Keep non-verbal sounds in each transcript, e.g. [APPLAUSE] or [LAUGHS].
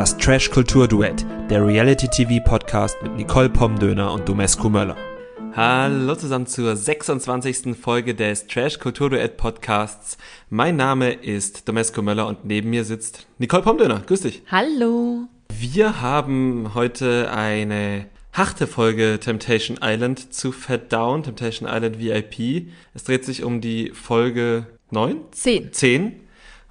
Das Trash Kultur Duett, der Reality TV Podcast mit Nicole Pomdöner und Domescu Möller. Hallo zusammen zur 26. Folge des Trash Kultur Duett Podcasts. Mein Name ist Domescu Möller und neben mir sitzt Nicole Pomdöner. Grüß dich. Hallo. Wir haben heute eine harte Folge Temptation Island zu verdauen. Temptation Island VIP. Es dreht sich um die Folge 9? Zehn. 10.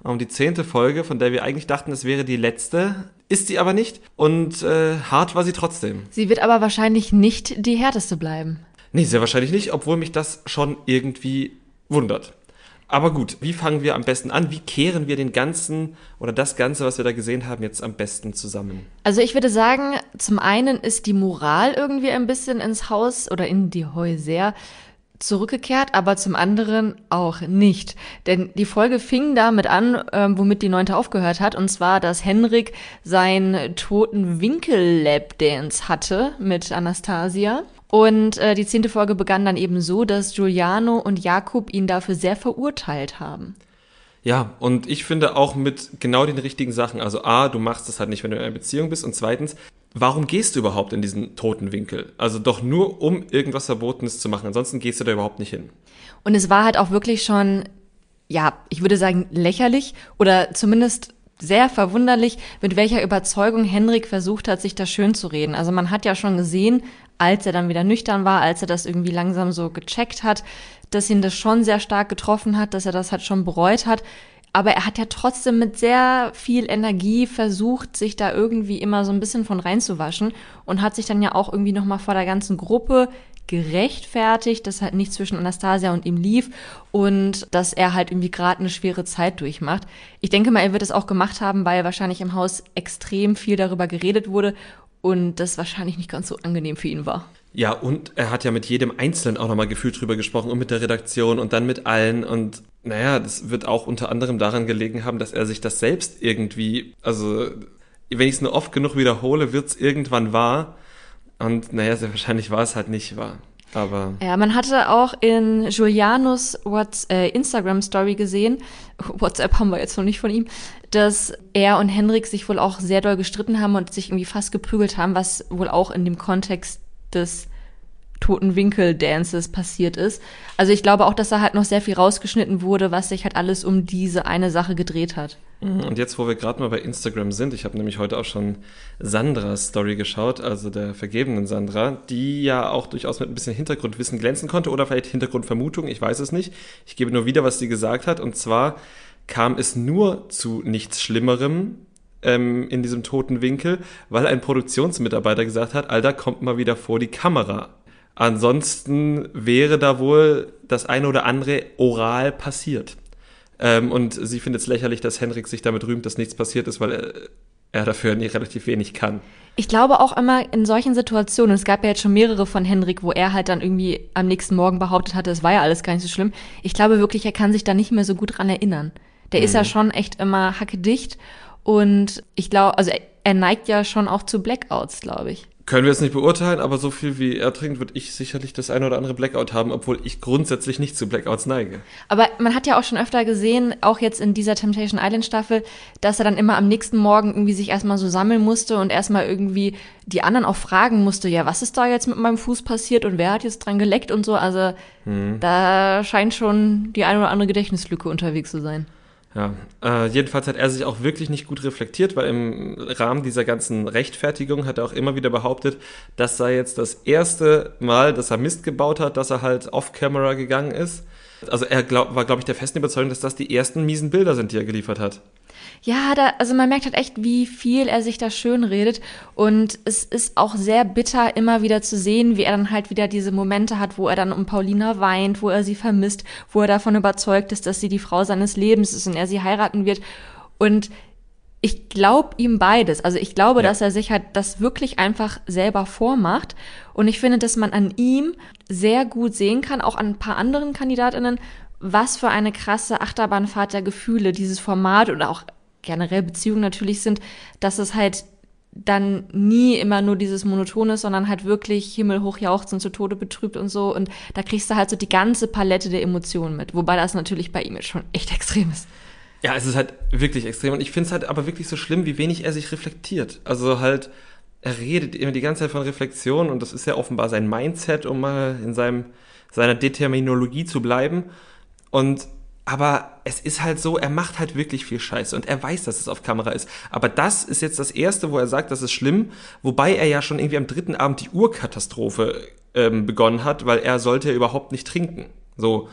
Um die zehnte Folge, von der wir eigentlich dachten, es wäre die letzte. Ist sie aber nicht. Und äh, hart war sie trotzdem. Sie wird aber wahrscheinlich nicht die härteste bleiben. Nee, sehr wahrscheinlich nicht, obwohl mich das schon irgendwie wundert. Aber gut, wie fangen wir am besten an? Wie kehren wir den ganzen oder das Ganze, was wir da gesehen haben, jetzt am besten zusammen? Also ich würde sagen, zum einen ist die Moral irgendwie ein bisschen ins Haus oder in die Häuser zurückgekehrt, aber zum anderen auch nicht. Denn die Folge fing damit an, ähm, womit die neunte aufgehört hat, und zwar, dass Henrik seinen toten Winkel-Lab-Dance hatte mit Anastasia. Und äh, die zehnte Folge begann dann eben so, dass Giuliano und Jakob ihn dafür sehr verurteilt haben. Ja, und ich finde auch mit genau den richtigen Sachen. Also A, du machst es halt nicht, wenn du in einer Beziehung bist. Und zweitens, warum gehst du überhaupt in diesen toten Winkel? Also doch nur, um irgendwas Verbotenes zu machen. Ansonsten gehst du da überhaupt nicht hin. Und es war halt auch wirklich schon, ja, ich würde sagen, lächerlich oder zumindest sehr verwunderlich, mit welcher Überzeugung Henrik versucht hat, sich da schön zu reden. Also man hat ja schon gesehen, als er dann wieder nüchtern war, als er das irgendwie langsam so gecheckt hat, dass ihn das schon sehr stark getroffen hat, dass er das halt schon bereut hat. Aber er hat ja trotzdem mit sehr viel Energie versucht, sich da irgendwie immer so ein bisschen von reinzuwaschen und hat sich dann ja auch irgendwie nochmal vor der ganzen Gruppe gerechtfertigt, dass halt nichts zwischen Anastasia und ihm lief und dass er halt irgendwie gerade eine schwere Zeit durchmacht. Ich denke mal, er wird es auch gemacht haben, weil wahrscheinlich im Haus extrem viel darüber geredet wurde und das wahrscheinlich nicht ganz so angenehm für ihn war. Ja, und er hat ja mit jedem Einzelnen auch nochmal gefühlt drüber gesprochen und mit der Redaktion und dann mit allen und naja, das wird auch unter anderem daran gelegen haben, dass er sich das selbst irgendwie, also wenn ich es nur oft genug wiederhole, wird es irgendwann wahr und naja, sehr wahrscheinlich war es halt nicht wahr. Aber ja, man hatte auch in Julianos What's, äh, Instagram Story gesehen, [LAUGHS] WhatsApp haben wir jetzt noch nicht von ihm, dass er und Henrik sich wohl auch sehr doll gestritten haben und sich irgendwie fast geprügelt haben, was wohl auch in dem Kontext des toten Winkel-Dances passiert ist. Also ich glaube auch, dass da halt noch sehr viel rausgeschnitten wurde, was sich halt alles um diese eine Sache gedreht hat. Mhm, und jetzt, wo wir gerade mal bei Instagram sind, ich habe nämlich heute auch schon Sandras Story geschaut, also der vergebenen Sandra, die ja auch durchaus mit ein bisschen Hintergrundwissen glänzen konnte oder vielleicht Hintergrundvermutung, ich weiß es nicht. Ich gebe nur wieder, was sie gesagt hat. Und zwar kam es nur zu nichts Schlimmerem ähm, in diesem toten Winkel, weil ein Produktionsmitarbeiter gesagt hat, Alter, kommt mal wieder vor die Kamera. Ansonsten wäre da wohl das eine oder andere oral passiert. Ähm, und sie findet es lächerlich, dass Henrik sich damit rühmt, dass nichts passiert ist, weil er, er dafür nicht, relativ wenig kann. Ich glaube auch immer in solchen Situationen, es gab ja jetzt schon mehrere von Henrik, wo er halt dann irgendwie am nächsten Morgen behauptet hatte, es war ja alles gar nicht so schlimm. Ich glaube wirklich, er kann sich da nicht mehr so gut dran erinnern. Der mhm. ist ja schon echt immer hackedicht und ich glaube, also er, er neigt ja schon auch zu Blackouts, glaube ich. Können wir jetzt nicht beurteilen, aber so viel wie er trinkt, würde ich sicherlich das eine oder andere Blackout haben, obwohl ich grundsätzlich nicht zu Blackouts neige. Aber man hat ja auch schon öfter gesehen, auch jetzt in dieser Temptation Island Staffel, dass er dann immer am nächsten Morgen irgendwie sich erstmal so sammeln musste und erstmal irgendwie die anderen auch fragen musste, ja, was ist da jetzt mit meinem Fuß passiert und wer hat jetzt dran geleckt und so. Also hm. da scheint schon die eine oder andere Gedächtnislücke unterwegs zu sein. Ja, äh, jedenfalls hat er sich auch wirklich nicht gut reflektiert, weil im Rahmen dieser ganzen Rechtfertigung hat er auch immer wieder behauptet, das sei jetzt das erste Mal, dass er Mist gebaut hat, dass er halt off-camera gegangen ist. Also er glaub, war, glaube ich, der festen Überzeugung, dass das die ersten miesen Bilder sind, die er geliefert hat. Ja, da, also man merkt halt echt, wie viel er sich da schön redet. Und es ist auch sehr bitter, immer wieder zu sehen, wie er dann halt wieder diese Momente hat, wo er dann um Paulina weint, wo er sie vermisst, wo er davon überzeugt ist, dass sie die Frau seines Lebens ist und er sie heiraten wird. Und ich glaube ihm beides. Also ich glaube, ja. dass er sich halt das wirklich einfach selber vormacht. Und ich finde, dass man an ihm sehr gut sehen kann, auch an ein paar anderen Kandidatinnen, was für eine krasse Achterbahnfahrt der Gefühle dieses Format oder auch generell Beziehungen natürlich sind, dass es halt dann nie immer nur dieses Monotone ist, sondern halt wirklich himmelhoch jauchzen, zu Tode betrübt und so. Und da kriegst du halt so die ganze Palette der Emotionen mit. Wobei das natürlich bei ihm jetzt schon echt extrem ist. Ja, es ist halt wirklich extrem. Und ich finde es halt aber wirklich so schlimm, wie wenig er sich reflektiert. Also halt, er redet immer die ganze Zeit von Reflexion und das ist ja offenbar sein Mindset, um mal in seinem, seiner Determinologie zu bleiben. Und aber es ist halt so, er macht halt wirklich viel Scheiße und er weiß, dass es auf Kamera ist. Aber das ist jetzt das erste, wo er sagt, das ist schlimm, wobei er ja schon irgendwie am dritten Abend die Urkatastrophe ähm, begonnen hat, weil er sollte ja überhaupt nicht trinken. So.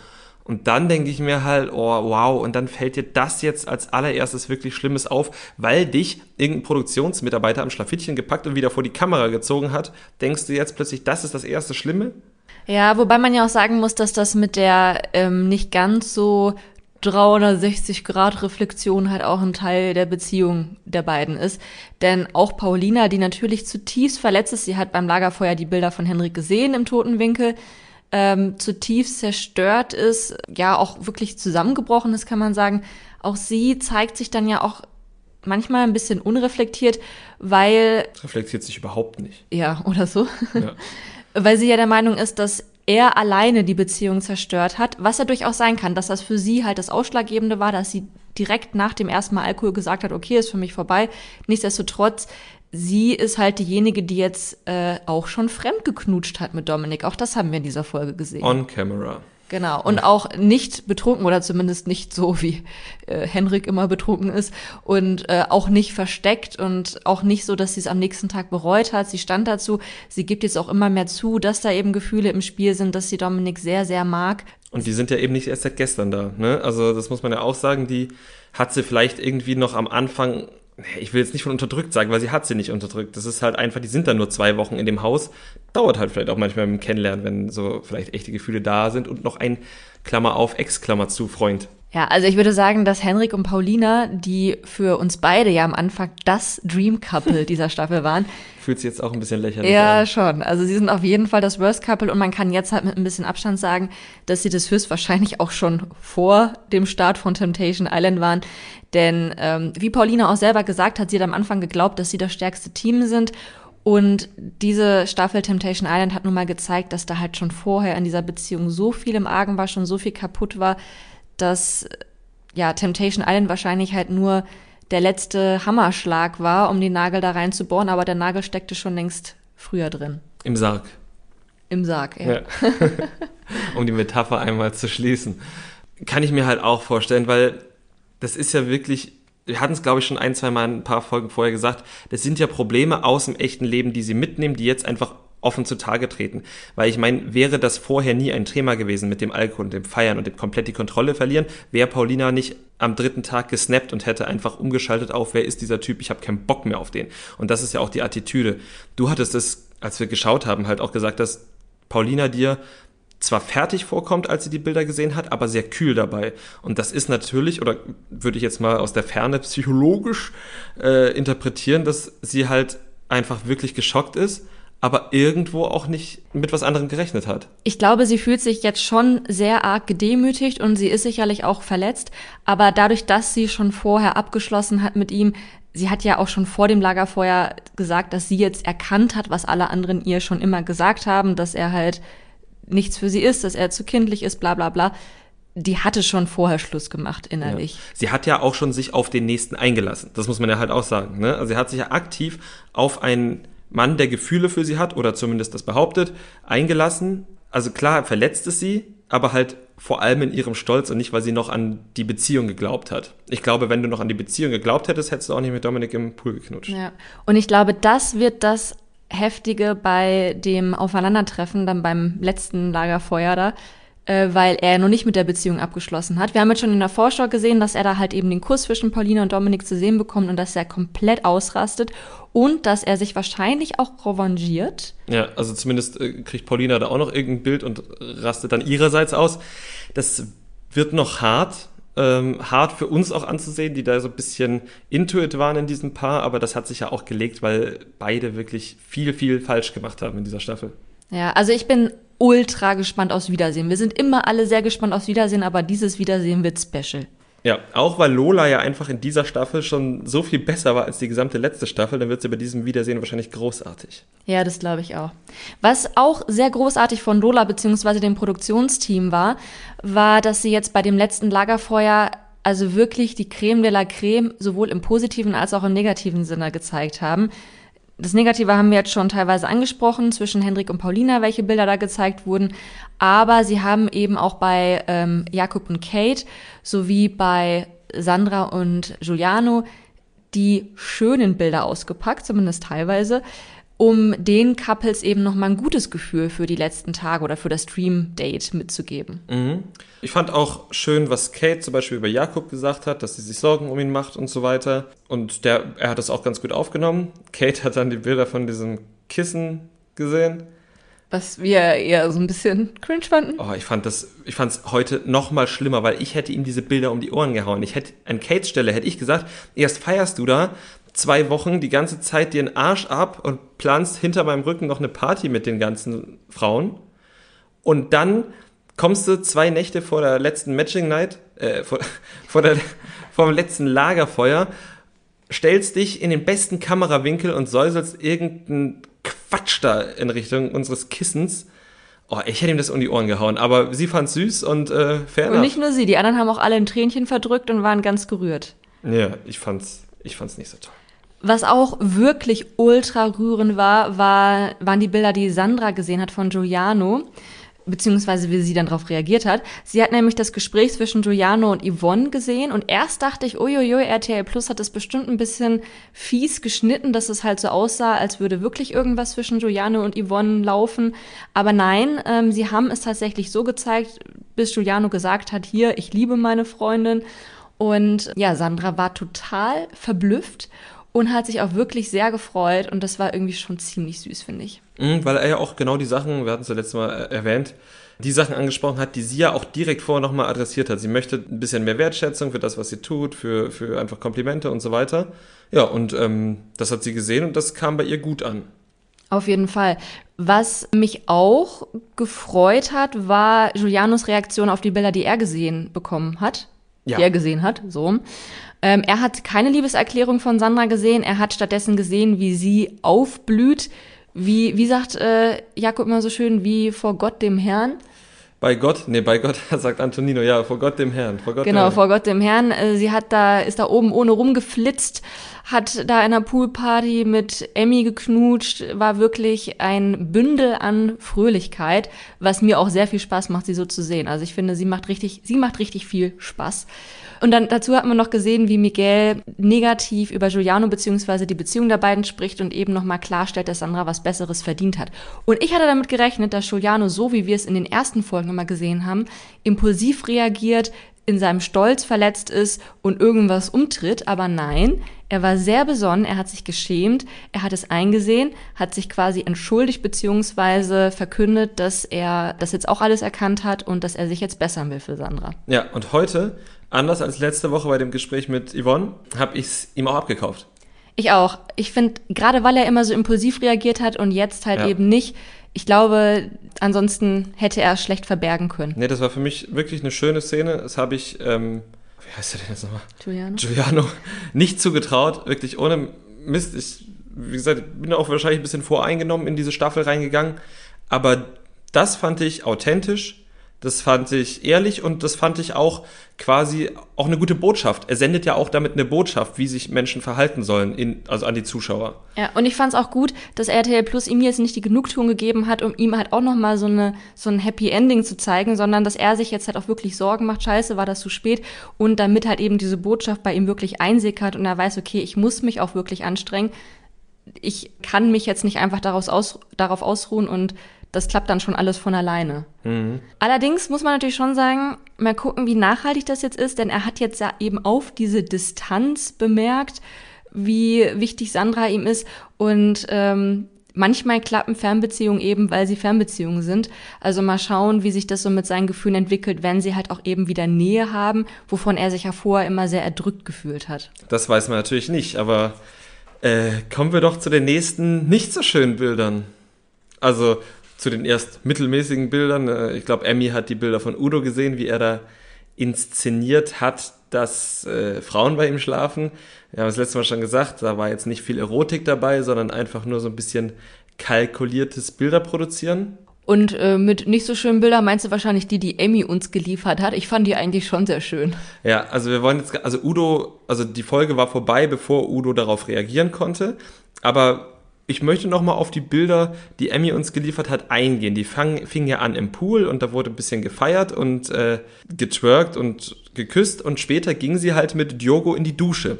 Und dann denke ich mir halt, oh wow, und dann fällt dir das jetzt als allererstes wirklich Schlimmes auf, weil dich irgendein Produktionsmitarbeiter am Schlafittchen gepackt und wieder vor die Kamera gezogen hat. Denkst du jetzt plötzlich, das ist das erste Schlimme? Ja, wobei man ja auch sagen muss, dass das mit der ähm, nicht ganz so 360-Grad-Reflexion halt auch ein Teil der Beziehung der beiden ist. Denn auch Paulina, die natürlich zutiefst verletzt ist, sie hat beim Lagerfeuer die Bilder von Henrik gesehen im toten Winkel, ähm, zutiefst zerstört ist, ja auch wirklich zusammengebrochen ist, kann man sagen. Auch sie zeigt sich dann ja auch manchmal ein bisschen unreflektiert, weil. Reflektiert sich überhaupt nicht. Ja, oder so. Ja. [LAUGHS] weil sie ja der Meinung ist, dass er alleine die Beziehung zerstört hat, was ja durchaus sein kann, dass das für sie halt das Ausschlaggebende war, dass sie direkt nach dem ersten Mal Alkohol gesagt hat, okay, ist für mich vorbei. Nichtsdestotrotz, sie ist halt diejenige, die jetzt äh, auch schon fremd geknutscht hat mit Dominik. Auch das haben wir in dieser Folge gesehen. On camera. Genau. Und auch nicht betrunken oder zumindest nicht so, wie äh, Henrik immer betrunken ist und äh, auch nicht versteckt und auch nicht so, dass sie es am nächsten Tag bereut hat. Sie stand dazu. Sie gibt jetzt auch immer mehr zu, dass da eben Gefühle im Spiel sind, dass sie Dominik sehr, sehr mag. Und die sind ja eben nicht erst seit gestern da. Ne? Also das muss man ja auch sagen. Die hat sie vielleicht irgendwie noch am Anfang ich will jetzt nicht von unterdrückt sagen, weil sie hat sie nicht unterdrückt. Das ist halt einfach, die sind dann nur zwei Wochen in dem Haus. Dauert halt vielleicht auch manchmal im Kennenlernen, wenn so vielleicht echte Gefühle da sind und noch ein Klammer auf, Ex-Klammer zu Freund. Ja, also ich würde sagen, dass Henrik und Paulina, die für uns beide ja am Anfang das Dream Couple [LAUGHS] dieser Staffel waren. Fühlt sich jetzt auch ein bisschen lächerlich ja, an. Ja, schon. Also sie sind auf jeden Fall das Worst Couple und man kann jetzt halt mit ein bisschen Abstand sagen, dass sie das höchstwahrscheinlich auch schon vor dem Start von Temptation Island waren. Denn ähm, wie Paulina auch selber gesagt hat, sie hat am Anfang geglaubt, dass sie das stärkste Team sind. Und diese Staffel Temptation Island hat nun mal gezeigt, dass da halt schon vorher in dieser Beziehung so viel im Argen war, schon so viel kaputt war, dass ja Temptation Island wahrscheinlich halt nur der letzte Hammerschlag war, um den Nagel da reinzubohren, aber der Nagel steckte schon längst früher drin. Im Sarg. Im Sarg, ja. ja. [LAUGHS] um die Metapher einmal zu schließen. Kann ich mir halt auch vorstellen, weil das ist ja wirklich, wir hatten es glaube ich schon ein, zwei Mal ein paar Folgen vorher gesagt, das sind ja Probleme aus dem echten Leben, die sie mitnehmen, die jetzt einfach offen zutage treten. Weil ich meine, wäre das vorher nie ein Thema gewesen mit dem Alkohol und dem Feiern und dem komplett die Kontrolle verlieren, wäre Paulina nicht am dritten Tag gesnappt und hätte einfach umgeschaltet auf, wer ist dieser Typ, ich habe keinen Bock mehr auf den. Und das ist ja auch die Attitüde. Du hattest es, als wir geschaut haben, halt auch gesagt, dass Paulina dir zwar fertig vorkommt, als sie die Bilder gesehen hat, aber sehr kühl dabei. Und das ist natürlich, oder würde ich jetzt mal aus der Ferne psychologisch äh, interpretieren, dass sie halt einfach wirklich geschockt ist aber irgendwo auch nicht mit was anderem gerechnet hat. Ich glaube, sie fühlt sich jetzt schon sehr arg gedemütigt und sie ist sicherlich auch verletzt, aber dadurch, dass sie schon vorher abgeschlossen hat mit ihm, sie hat ja auch schon vor dem Lagerfeuer gesagt, dass sie jetzt erkannt hat, was alle anderen ihr schon immer gesagt haben, dass er halt nichts für sie ist, dass er zu kindlich ist, bla bla bla. Die hatte schon vorher Schluss gemacht innerlich. Ja. Sie hat ja auch schon sich auf den nächsten eingelassen. Das muss man ja halt auch sagen. Ne? Also sie hat sich ja aktiv auf einen Mann, der Gefühle für sie hat, oder zumindest das behauptet, eingelassen. Also klar verletzt es sie, aber halt vor allem in ihrem Stolz und nicht, weil sie noch an die Beziehung geglaubt hat. Ich glaube, wenn du noch an die Beziehung geglaubt hättest, hättest du auch nicht mit Dominik im Pool geknutscht. Ja. Und ich glaube, das wird das Heftige bei dem Aufeinandertreffen, dann beim letzten Lagerfeuer da, äh, weil er noch nicht mit der Beziehung abgeschlossen hat. Wir haben jetzt schon in der Vorschau gesehen, dass er da halt eben den Kuss zwischen Paulina und Dominik zu sehen bekommt und dass er komplett ausrastet und dass er sich wahrscheinlich auch revanchiert. Ja, also zumindest äh, kriegt Paulina da auch noch irgendein Bild und rastet dann ihrerseits aus. Das wird noch hart, ähm, hart für uns auch anzusehen, die da so ein bisschen intuit waren in diesem Paar, aber das hat sich ja auch gelegt, weil beide wirklich viel, viel falsch gemacht haben in dieser Staffel. Ja, also ich bin ultra gespannt aufs Wiedersehen. Wir sind immer alle sehr gespannt aufs Wiedersehen, aber dieses Wiedersehen wird special. Ja, auch weil Lola ja einfach in dieser Staffel schon so viel besser war als die gesamte letzte Staffel, dann wird sie bei diesem Wiedersehen wahrscheinlich großartig. Ja, das glaube ich auch. Was auch sehr großartig von Lola bzw. dem Produktionsteam war, war, dass sie jetzt bei dem letzten Lagerfeuer also wirklich die Creme de la Creme sowohl im positiven als auch im negativen Sinne gezeigt haben. Das Negative haben wir jetzt schon teilweise angesprochen, zwischen Hendrik und Paulina, welche Bilder da gezeigt wurden. Aber sie haben eben auch bei ähm, Jakob und Kate sowie bei Sandra und Giuliano die schönen Bilder ausgepackt, zumindest teilweise um den Couples eben nochmal ein gutes Gefühl für die letzten Tage oder für das Dream-Date mitzugeben. Mhm. Ich fand auch schön, was Kate zum Beispiel über Jakob gesagt hat, dass sie sich Sorgen um ihn macht und so weiter. Und der, er hat das auch ganz gut aufgenommen. Kate hat dann die Bilder von diesem Kissen gesehen. Was wir eher so ein bisschen cringe fanden. Oh, ich fand das, ich fand es heute noch mal schlimmer, weil ich hätte ihm diese Bilder um die Ohren gehauen. Ich hätte, an Kates Stelle hätte ich gesagt, erst feierst du da, zwei Wochen die ganze Zeit dir einen Arsch ab und planst hinter meinem Rücken noch eine Party mit den ganzen Frauen. Und dann kommst du zwei Nächte vor der letzten Matching Night, äh, vor, [LAUGHS] vor, der, vor dem letzten Lagerfeuer, stellst dich in den besten Kamerawinkel und säuselst irgendeinen Quatsch da in Richtung unseres Kissens. Oh, ich hätte ihm das um die Ohren gehauen, aber sie fand süß und äh, fair Und nicht nur sie, die anderen haben auch alle ein Tränchen verdrückt und waren ganz gerührt. Ja, ich fand's, ich fand's nicht so toll. Was auch wirklich ultra rührend war, war, waren die Bilder, die Sandra gesehen hat von Giuliano, beziehungsweise wie sie dann darauf reagiert hat. Sie hat nämlich das Gespräch zwischen Giuliano und Yvonne gesehen und erst dachte ich, uiuiui, RTL Plus hat es bestimmt ein bisschen fies geschnitten, dass es halt so aussah, als würde wirklich irgendwas zwischen Giuliano und Yvonne laufen. Aber nein, ähm, sie haben es tatsächlich so gezeigt, bis Giuliano gesagt hat, hier, ich liebe meine Freundin. Und ja, Sandra war total verblüfft und hat sich auch wirklich sehr gefreut und das war irgendwie schon ziemlich süß, finde ich. Mhm, weil er ja auch genau die Sachen, wir hatten es ja letztes Mal erwähnt, die Sachen angesprochen hat, die sie ja auch direkt vorher nochmal adressiert hat. Sie möchte ein bisschen mehr Wertschätzung für das, was sie tut, für, für einfach Komplimente und so weiter. Ja, und ähm, das hat sie gesehen und das kam bei ihr gut an. Auf jeden Fall. Was mich auch gefreut hat, war Julianos Reaktion auf die Bilder, die er gesehen bekommen hat. Ja. Die er gesehen hat, so. Ähm, er hat keine Liebeserklärung von Sandra gesehen, er hat stattdessen gesehen, wie sie aufblüht, wie, wie sagt äh, Jakob immer so schön, wie vor Gott dem Herrn. Bei Gott, nee, bei Gott, [LAUGHS] sagt Antonino, ja, vor Gott dem Herrn, vor Gott Genau, dem vor Gott dem Herrn. Äh, sie hat da, ist da oben ohne rumgeflitzt, hat da in einer Poolparty mit Emmy geknutscht, war wirklich ein Bündel an Fröhlichkeit, was mir auch sehr viel Spaß macht, sie so zu sehen. Also ich finde, sie macht richtig, sie macht richtig viel Spaß. Und dann dazu hat man noch gesehen, wie Miguel negativ über Giuliano beziehungsweise die Beziehung der beiden spricht und eben nochmal klarstellt, dass Sandra was Besseres verdient hat. Und ich hatte damit gerechnet, dass Giuliano, so wie wir es in den ersten Folgen immer gesehen haben, impulsiv reagiert, in seinem Stolz verletzt ist und irgendwas umtritt, aber nein, er war sehr besonnen, er hat sich geschämt, er hat es eingesehen, hat sich quasi entschuldigt beziehungsweise verkündet, dass er das jetzt auch alles erkannt hat und dass er sich jetzt bessern will für Sandra. Ja, und heute anders als letzte Woche bei dem Gespräch mit Yvonne, habe ich es ihm auch abgekauft. Ich auch. Ich finde, gerade weil er immer so impulsiv reagiert hat und jetzt halt ja. eben nicht, ich glaube, ansonsten hätte er es schlecht verbergen können. Nee, das war für mich wirklich eine schöne Szene. Das habe ich, ähm, wie heißt er denn jetzt nochmal? Giuliano. Giuliano. [LAUGHS] Nicht zugetraut, wirklich ohne Mist. Ich, wie gesagt, bin auch wahrscheinlich ein bisschen voreingenommen in diese Staffel reingegangen. Aber das fand ich authentisch das fand ich ehrlich und das fand ich auch quasi auch eine gute Botschaft. Er sendet ja auch damit eine Botschaft, wie sich Menschen verhalten sollen, in, also an die Zuschauer. Ja, und ich fand es auch gut, dass RTL Plus ihm jetzt nicht die Genugtuung gegeben hat, um ihm halt auch nochmal so, so ein Happy Ending zu zeigen, sondern dass er sich jetzt halt auch wirklich Sorgen macht, scheiße, war das zu spät und damit halt eben diese Botschaft bei ihm wirklich einsickert und er weiß, okay, ich muss mich auch wirklich anstrengen. Ich kann mich jetzt nicht einfach aus, darauf ausruhen und das klappt dann schon alles von alleine. Mhm. Allerdings muss man natürlich schon sagen, mal gucken, wie nachhaltig das jetzt ist, denn er hat jetzt ja eben auf diese Distanz bemerkt, wie wichtig Sandra ihm ist und ähm, manchmal klappen Fernbeziehungen eben, weil sie Fernbeziehungen sind. Also mal schauen, wie sich das so mit seinen Gefühlen entwickelt, wenn sie halt auch eben wieder Nähe haben, wovon er sich ja vorher immer sehr erdrückt gefühlt hat. Das weiß man natürlich nicht, aber äh, kommen wir doch zu den nächsten nicht so schönen Bildern. Also zu den erst mittelmäßigen Bildern. Äh, ich glaube, Emmy hat die Bilder von Udo gesehen, wie er da inszeniert hat, dass äh, Frauen bei ihm schlafen. Wir haben das letzte Mal schon gesagt, da war jetzt nicht viel Erotik dabei, sondern einfach nur so ein bisschen kalkuliertes Bilder produzieren. Und äh, mit nicht so schönen Bildern meinst du wahrscheinlich die, die Emmy uns geliefert hat. Ich fand die eigentlich schon sehr schön. Ja, also wir wollen jetzt, also Udo, also die Folge war vorbei, bevor Udo darauf reagieren konnte. Aber ich möchte noch mal auf die Bilder, die Emmy uns geliefert hat, eingehen. Die fang, fing ja an im Pool und da wurde ein bisschen gefeiert und äh, getwerkt und geküsst und später ging sie halt mit Diogo in die Dusche.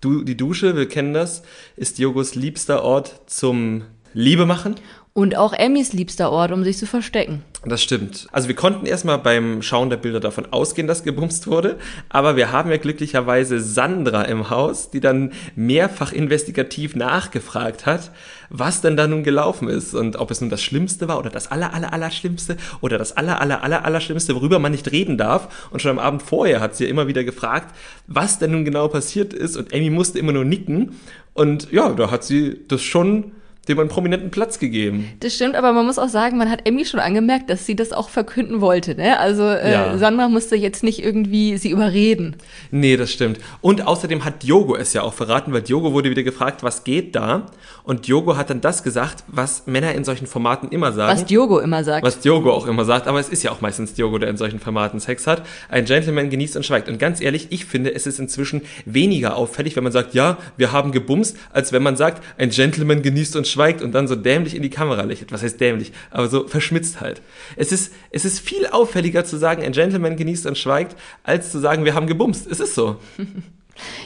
Du, die Dusche, wir kennen das, ist Diogos liebster Ort zum Liebe machen. Und auch Emmys liebster Ort, um sich zu verstecken. Das stimmt. Also wir konnten erstmal beim Schauen der Bilder davon ausgehen, dass gebumst wurde, aber wir haben ja glücklicherweise Sandra im Haus, die dann mehrfach investigativ nachgefragt hat, was denn da nun gelaufen ist und ob es nun das Schlimmste war oder das aller aller aller Schlimmste oder das aller aller aller aller Schlimmste, worüber man nicht reden darf. Und schon am Abend vorher hat sie ja immer wieder gefragt, was denn nun genau passiert ist und Amy musste immer nur nicken und ja, da hat sie das schon dem einen prominenten Platz gegeben. Das stimmt, aber man muss auch sagen, man hat Emmy schon angemerkt, dass sie das auch verkünden wollte. Ne? Also äh, Ja. Sandra musste jetzt nicht irgendwie sie überreden. Nee, das stimmt. Und außerdem hat Diogo es ja auch verraten, weil Diogo wurde wieder gefragt, was geht da? Und Diogo hat dann das gesagt, was Männer in solchen Formaten immer sagen. Was Diogo immer sagt. was Diogo auch immer sagt, aber es ist ja auch meistens Diogo, der in solchen Formaten Sex hat. Ein Gentleman genießt und schweigt. Und ganz ehrlich, ich finde, es ist inzwischen weniger auffällig, wenn man sagt, ja, wir haben gebumst, als wenn man sagt, ein Gentleman genießt und schweigt und dann so dämlich in die Kamera lächelt. Was heißt dämlich? Aber so verschmitzt halt. Es ist, es ist viel auffälliger zu sagen, ein Gentleman genießt und schweigt, als zu sagen, wir haben gebumst. Es ist so. [LAUGHS]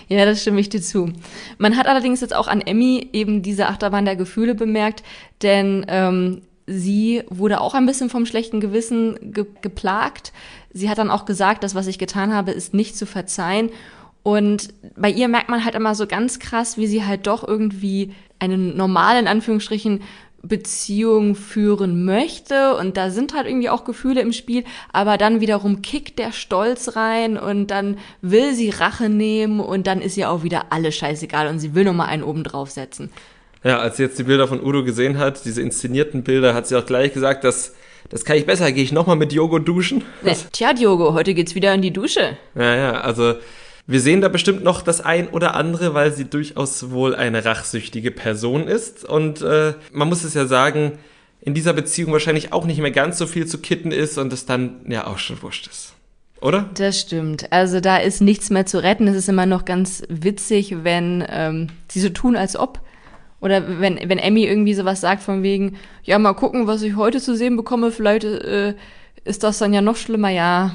Ja, das stimme ich dir zu. Man hat allerdings jetzt auch an Emmy eben diese Achterbahn der Gefühle bemerkt, denn ähm, sie wurde auch ein bisschen vom schlechten Gewissen ge geplagt. Sie hat dann auch gesagt, das, was ich getan habe, ist nicht zu verzeihen. Und bei ihr merkt man halt immer so ganz krass, wie sie halt doch irgendwie eine normale, in Anführungsstrichen, Beziehung führen möchte und da sind halt irgendwie auch Gefühle im Spiel, aber dann wiederum kickt der Stolz rein und dann will sie Rache nehmen und dann ist ihr auch wieder alles scheißegal und sie will nochmal einen oben draufsetzen. Ja, als sie jetzt die Bilder von Udo gesehen hat, diese inszenierten Bilder, hat sie auch gleich gesagt, dass das kann ich besser, gehe ich nochmal mit Diogo duschen. Ne, Tja, Diogo, heute geht's wieder in die Dusche. Ja, ja, also wir sehen da bestimmt noch das ein oder andere, weil sie durchaus wohl eine rachsüchtige Person ist. Und äh, man muss es ja sagen, in dieser Beziehung wahrscheinlich auch nicht mehr ganz so viel zu kitten ist und es dann ja auch schon wurscht ist. Oder? Das stimmt. Also da ist nichts mehr zu retten. Es ist immer noch ganz witzig, wenn ähm, sie so tun, als ob. Oder wenn, wenn Emmy irgendwie sowas sagt von wegen, ja, mal gucken, was ich heute zu sehen bekomme, vielleicht äh, ist das dann ja noch schlimmer. Ja,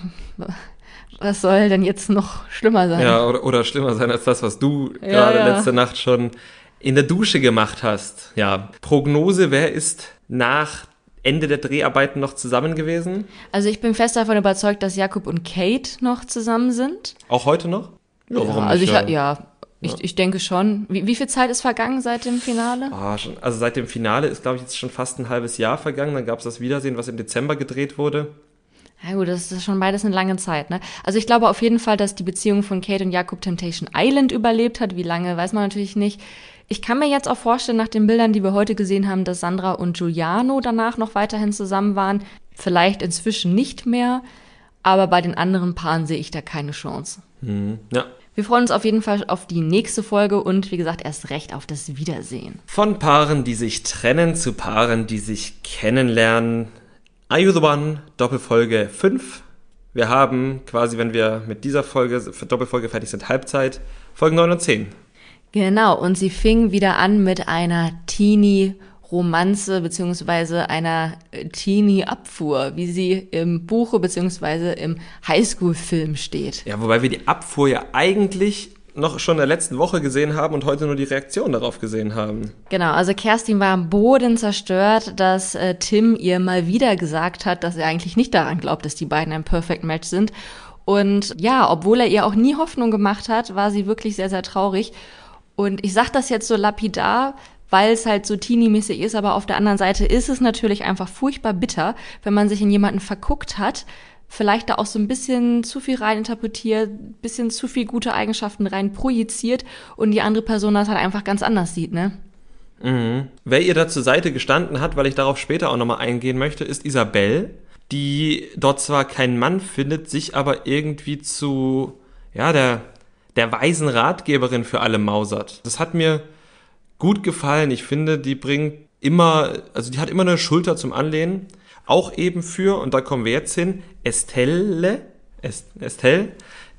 was soll denn jetzt noch schlimmer sein? Ja, oder, oder schlimmer sein als das, was du Ja, gerade ja. letzte Nacht schon in der Dusche gemacht hast. Ja, Prognose, wer ist nach Ende der Dreharbeiten noch zusammen gewesen? Also ich bin fest davon überzeugt, dass Jakob und Kate noch zusammen sind. Auch heute noch? Ja, also ich, ha- ja, ich, ich denke schon. Wie, wie viel Zeit ist vergangen seit dem Finale? Ah, schon, also seit dem Finale ist, glaube ich, jetzt schon fast ein halbes Jahr vergangen. Dann gab es das Wiedersehen, was im Dezember gedreht wurde. Ja gut, das ist schon beides eine lange Zeit, ne? Also ich glaube auf jeden Fall, dass die Beziehung von Kate und Jakob Temptation Island überlebt hat. Wie lange, weiß man natürlich nicht. Ich kann mir jetzt auch vorstellen, nach den Bildern, die wir heute gesehen haben, dass Sandra und Giuliano danach noch weiterhin zusammen waren. Vielleicht inzwischen nicht mehr, aber bei den anderen Paaren sehe ich da keine Chance. Hm, ja. Wir freuen uns auf jeden Fall auf die nächste Folge und wie gesagt erst recht auf das Wiedersehen. Von Paaren, die sich trennen, zu Paaren, die sich kennenlernen. Are You the One? Doppelfolge 5. Wir haben quasi, wenn wir mit dieser Folge, Doppelfolge fertig sind, Halbzeit, Folgen 9 und 10. Genau, und sie fing wieder an mit einer Teenie-Romanze beziehungsweise einer äh, Teenie-Abfuhr, wie sie im Buche beziehungsweise im Highschool-Film steht. Ja, wobei wir die Abfuhr ja eigentlich noch schon in der letzten Woche gesehen haben und heute nur die Reaktion darauf gesehen haben. Genau, also Kerstin war am Boden zerstört, dass äh, Tim ihr mal wieder gesagt hat, dass er eigentlich nicht daran glaubt, dass die beiden ein Perfect Match sind. Und ja, obwohl er ihr auch nie Hoffnung gemacht hat, war sie wirklich sehr, sehr traurig. Und ich sag das jetzt so lapidar, weil es halt so teenie-mäßig ist, aber auf der anderen Seite ist es natürlich einfach furchtbar bitter, wenn man sich in jemanden verguckt hat, vielleicht da auch so ein bisschen zu viel reininterpretiert, bisschen zu viel gute Eigenschaften rein projiziert und die andere Person das halt einfach ganz anders sieht, ne? Mhm. Wer ihr da zur Seite gestanden hat, weil ich darauf später auch nochmal eingehen möchte, ist Isabelle, die dort zwar keinen Mann findet, sich aber irgendwie zu, ja, der, der weisen Ratgeberin für alle mausert. Das hat mir gut gefallen. Ich finde, die bringt immer, also die hat immer eine Schulter zum Anlehnen. Auch eben für, und da kommen wir jetzt hin, Estelle, Est, Estelle,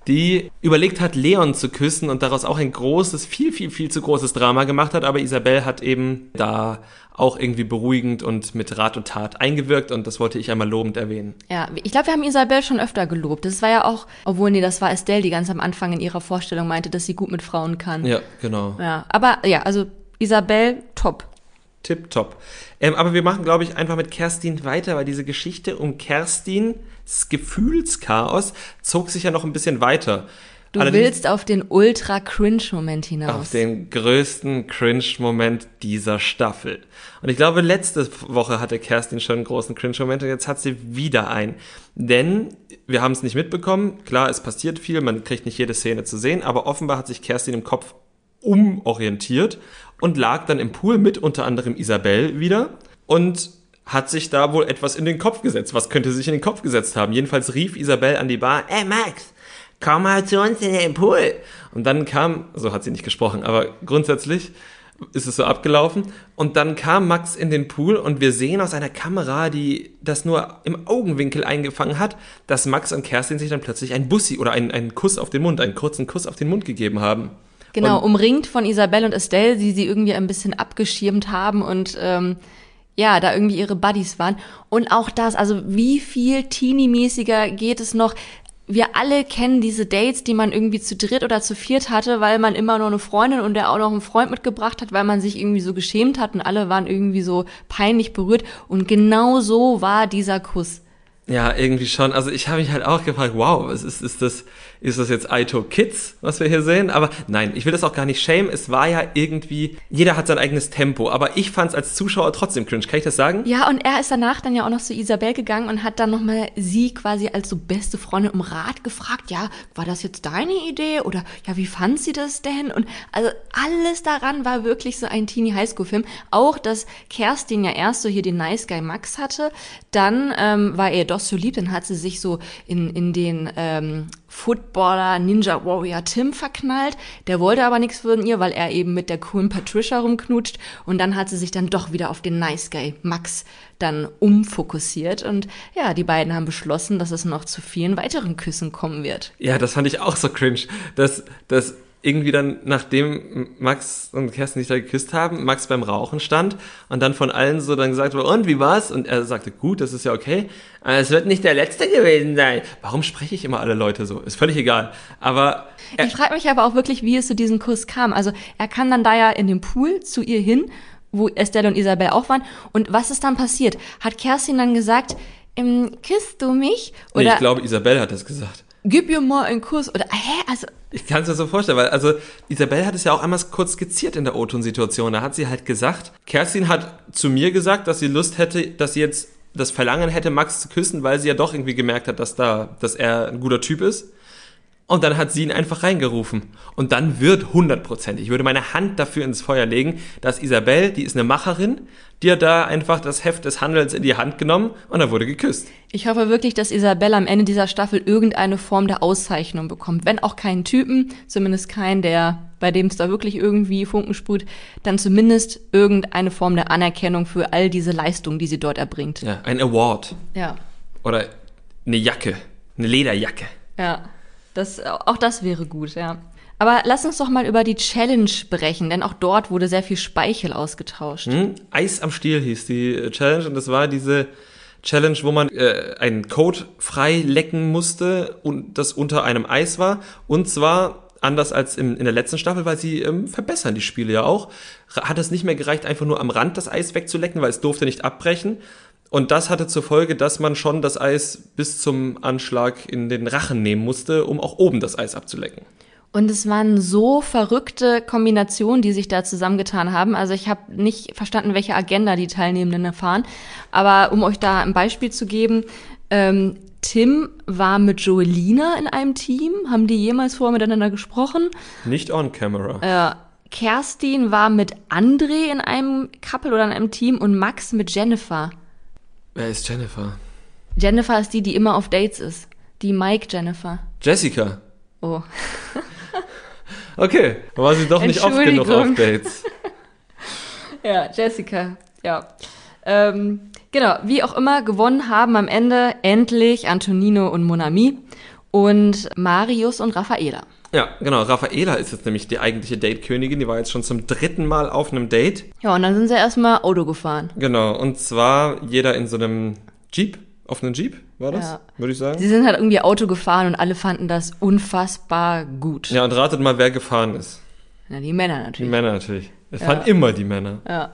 die überlegt hat, Leon zu küssen und daraus auch ein großes, viel, viel, viel zu großes Drama gemacht hat. Aber Isabel hat eben da auch irgendwie beruhigend und mit Rat und Tat eingewirkt und das wollte ich einmal lobend erwähnen. Ja, ich glaube, wir haben Isabel schon öfter gelobt. Das war ja auch, obwohl, nee, das war Estelle, die ganz am Anfang in ihrer Vorstellung meinte, dass sie gut mit Frauen kann. Ja, genau. Ja, aber ja, also Isabel, top. Tipptopp. Ähm, aber wir machen, glaube ich, einfach mit Kerstin weiter, weil diese Geschichte um Kerstins Gefühlschaos zog sich ja noch ein bisschen weiter. Du willst auf den Ultra-Cringe-Moment hinaus. Auf den größten Cringe-Moment dieser Staffel. Und ich glaube, letzte Woche hatte Kerstin schon einen großen Cringe-Moment und jetzt hat sie wieder einen. Denn wir haben es nicht mitbekommen. Klar, es passiert viel, man kriegt nicht jede Szene zu sehen, aber offenbar hat sich Kerstin im Kopf umorientiert und lag dann im Pool mit unter anderem Isabel wieder und hat sich da wohl etwas in den Kopf gesetzt. Was könnte sich in den Kopf gesetzt haben? Jedenfalls rief Isabel an die Bar, ey Max, komm mal zu uns in den Pool. Und dann kam, so hat sie nicht gesprochen, aber grundsätzlich ist es so abgelaufen. Und dann kam Max in den Pool und wir sehen aus einer Kamera, die das nur im Augenwinkel eingefangen hat, dass Max und Kerstin sich dann plötzlich ein Bussi oder einen, einen Kuss auf den Mund, einen kurzen Kuss auf den Mund gegeben haben. Genau, und umringt von Isabelle und Estelle, die sie irgendwie ein bisschen abgeschirmt haben und ähm, ja, da irgendwie ihre Buddies waren. Und auch das, also wie viel Teenie-mäßiger geht es noch? Wir alle kennen diese Dates, die man irgendwie zu dritt oder zu viert hatte, weil man immer nur eine Freundin und der auch noch einen Freund mitgebracht hat, weil man sich irgendwie so geschämt hat und alle waren irgendwie so peinlich berührt. Und genau so war dieser Kuss. Ja, irgendwie schon. Also ich habe mich halt auch gefragt, wow, was ist, ist das, ist das jetzt Aito Kids, was wir hier sehen? Aber nein, ich will das auch gar nicht shame. Es war ja irgendwie, jeder hat sein eigenes Tempo. Aber ich fand es als Zuschauer trotzdem cringe. Kann ich das sagen? Ja, und er ist danach dann ja auch noch zu Isabel gegangen und hat dann nochmal sie quasi als so beste Freundin um Rat gefragt. Ja, war das jetzt deine Idee? Oder ja, wie fand sie das denn? Und also alles daran war wirklich so ein Teenie Highschool-Film. Auch, dass Kerstin ja erst so hier den Nice Guy Max hatte. Dann ähm, war er doch so lieb, dann hat sie sich so in, in den ähm, Footballer Ninja Warrior Tim verknallt. Der wollte aber nichts von ihr, weil er eben mit der coolen Patricia rumknutscht. Und dann hat sie sich dann doch wieder auf den Nice Guy Max dann umfokussiert. Und ja, die beiden haben beschlossen, dass es noch zu vielen weiteren Küssen kommen wird. Ja, das fand ich auch so cringe. dass, dass irgendwie dann, nachdem Max und Kerstin sich da geküsst haben, Max beim Rauchen stand und dann von allen so dann gesagt wurde, und wie war's? Und er sagte, gut, das ist ja okay. Aber es wird nicht der letzte gewesen sein. Warum spreche ich immer alle Leute so? Ist völlig egal. Aber. Ich frage mich aber auch wirklich, wie es zu diesem Kuss kam. Also er kam dann da ja in dem Pool zu ihr hin, wo Estelle und Isabel auch waren. Und was ist dann passiert? Hat Kerstin dann gesagt, ähm, küsst du mich? Oder nee, ich glaube, Isabel hat das gesagt gib ihr mal einen Kuss oder hä, also ich kann es mir so vorstellen, weil also Isabel hat es ja auch einmal kurz skizziert in der O-Ton-Situation. Da hat sie halt gesagt, Kerstin hat zu mir gesagt, dass sie Lust hätte, dass sie jetzt das Verlangen hätte, Max zu küssen, weil sie ja doch irgendwie gemerkt hat, dass da, dass er ein guter Typ ist. Und dann hat sie ihn einfach reingerufen. Und dann wird hundertprozentig, ich würde meine Hand dafür ins Feuer legen, dass Isabel, die ist eine Macherin, die hat da einfach das Heft des Handelns in die Hand genommen und da wurde geküsst. Ich hoffe wirklich, dass Isabel am Ende dieser Staffel irgendeine Form der Auszeichnung bekommt. Wenn auch keinen Typen, zumindest keinen, der, bei dem es da wirklich irgendwie Funken sprüht, dann zumindest irgendeine Form der Anerkennung für all diese Leistungen, die sie dort erbringt. Ja, ein Award. Ja. Oder eine Jacke, eine Lederjacke. Ja. Das, auch das wäre gut, ja. Aber lass uns doch mal über die Challenge sprechen, denn auch dort wurde sehr viel Speichel ausgetauscht. Hm? Eis am Stiel hieß die Challenge und das war diese Challenge, wo man äh, einen Code frei lecken musste und das unter einem Eis war. Und zwar anders als im, in der letzten Staffel, weil sie ähm, verbessern die Spiele ja auch. Hat es nicht mehr gereicht, einfach nur am Rand das Eis wegzulecken, weil es durfte nicht abbrechen, und das hatte zur Folge, dass man schon das Eis bis zum Anschlag in den Rachen nehmen musste, um auch oben das Eis abzulecken. Und es waren so verrückte Kombinationen, die sich da zusammengetan haben. Also ich habe nicht verstanden, welche Agenda die Teilnehmenden erfahren. Aber um euch da ein Beispiel zu geben, ähm, Tim war mit Joelina in einem Team. Haben die jemals vorher miteinander gesprochen? Nicht on camera. Ja. Kerstin war mit André in einem Couple oder in einem Team und Max mit Jennifer. Wer ist Jennifer? Jennifer ist die, die immer auf Dates ist. Die Mike Jennifer. Jessica. Oh. [LAUGHS] okay, war sie doch nicht oft genug auf Dates. [LAUGHS] ja, Jessica, ja. Ähm, Genau, wie auch immer, gewonnen haben am Ende endlich Antonino und Monami und Marius und Raffaela. Ja, genau. Raffaela ist jetzt nämlich die eigentliche Date-Königin. Die war jetzt schon zum dritten Mal auf einem Date. Ja, und dann sind sie erstmal Auto gefahren. Genau. Und zwar jeder in so einem Jeep. Auf einem Jeep war das, Ja. würde ich sagen. Sie sind halt irgendwie Auto gefahren und alle fanden das unfassbar gut. Ja, und ratet mal, wer gefahren ist. Na, die Männer Die natürlich. Männer natürlich. Es fahren immer die Männer. Ja.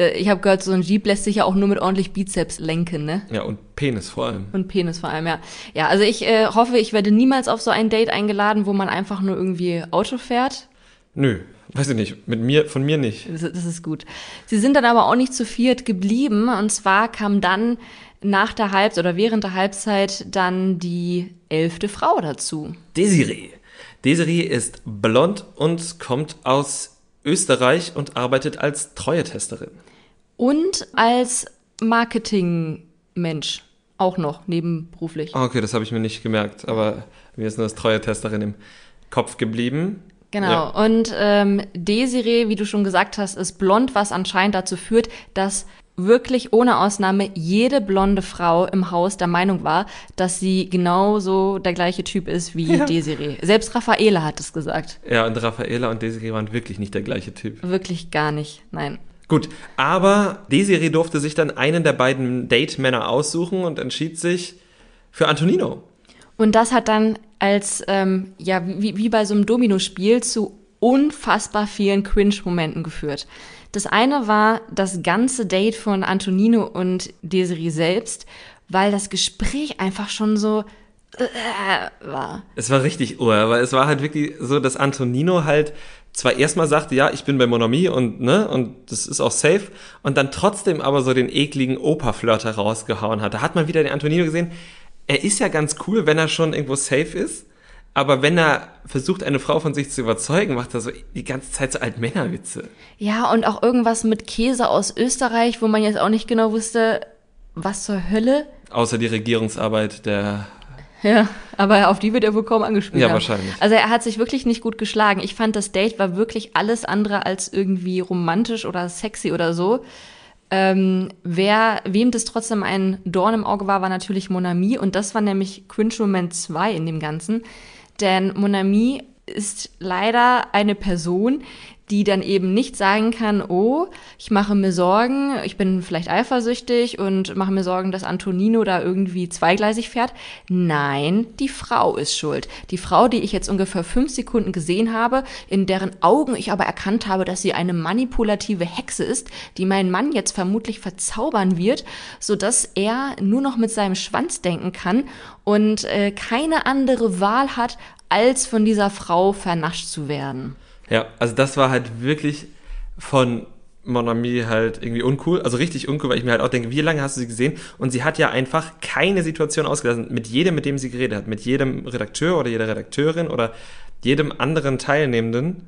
Da- Ich habe gehört, so ein Jeep lässt sich ja auch nur mit ordentlich Bizeps lenken, ne? Ja, und Penis vor allem. Und Penis vor allem, ja. Ja, also ich äh, hoffe, ich werde niemals auf so ein Date eingeladen, wo man einfach nur irgendwie Auto fährt. Nö, weiß ich nicht. Mit mir, von mir nicht. Das, das ist gut. Sie sind dann aber auch nicht zu viert geblieben. Und zwar kam dann nach der Halbzeit oder während der Halbzeit dann die elfte Frau dazu. Desiree. Desiree ist blond und kommt aus Österreich und arbeitet als Treue-Testerin. Und als Marketingmensch auch noch nebenberuflich. Ah, Okay, das habe ich mir nicht gemerkt, aber mir ist nur das Treue-Testerin im Kopf geblieben. Genau. Ja. Und ähm, Desiree, wie du schon gesagt hast, ist blond, was anscheinend dazu führt, dass wirklich ohne Ausnahme jede blonde Frau im Haus der Meinung war, dass sie genauso der gleiche Typ ist wie Desiree. Selbst Raffaele hat es gesagt. Ja, und Raffaela und Desiree waren wirklich nicht der gleiche Typ. Wirklich gar nicht. Nein. Gut, aber Desiree durfte sich dann einen der beiden Date-Männer aussuchen und entschied sich für Antonino. Und das hat dann als, ähm, ja, wie, wie bei so einem Dominospiel zu unfassbar vielen Cringe-Momenten geführt. Das eine war das ganze Date von Antonino und Desiree selbst, weil das Gespräch einfach schon so äh, war. Es war richtig ur, aber es war halt wirklich so, dass Antonino halt zwar erstmal sagte, ja, ich bin bei Monami und ne, und das ist auch safe, und dann trotzdem aber so den ekligen Opa-Flirter rausgehauen hat. Da hat man wieder den Antonino gesehen. Er ist ja ganz cool, wenn er schon irgendwo safe ist, aber wenn er versucht, eine Frau von sich zu überzeugen, macht er so die ganze Zeit so Altmännerwitze. Ja, und auch irgendwas mit Käse aus Österreich, wo man jetzt auch nicht genau wusste, was zur Hölle. Außer die Regierungsarbeit der Ja, aber auf die wird er wohl kaum angespielt. Ja, haben. wahrscheinlich. Also er hat sich wirklich nicht gut geschlagen. Ich fand, das Date war wirklich alles andere als irgendwie romantisch oder sexy oder so. Ähm, wer, wem das trotzdem ein Dorn im Auge war, war natürlich Monami. Und das war nämlich Cringe Moment 2 in dem Ganzen. Denn Monami ist leider eine Person, die dann eben nicht sagen kann, oh, ich mache mir Sorgen, ich bin vielleicht eifersüchtig und mache mir Sorgen, dass Antonino da irgendwie zweigleisig fährt. Nein, die Frau ist schuld. Die Frau, die ich jetzt ungefähr fünf Sekunden gesehen habe, in deren Augen ich aber erkannt habe, dass sie eine manipulative Hexe ist, die meinen Mann jetzt vermutlich verzaubern wird, so dass er nur noch mit seinem Schwanz denken kann und äh, keine andere Wahl hat, als von dieser Frau vernascht zu werden. Ja, also das war halt wirklich von Monami halt irgendwie uncool, also richtig uncool, weil ich mir halt auch denke, wie lange hast du sie gesehen? Und sie hat ja einfach keine Situation ausgelassen, mit jedem, mit dem sie geredet hat, mit jedem Redakteur oder jeder Redakteurin oder jedem anderen Teilnehmenden,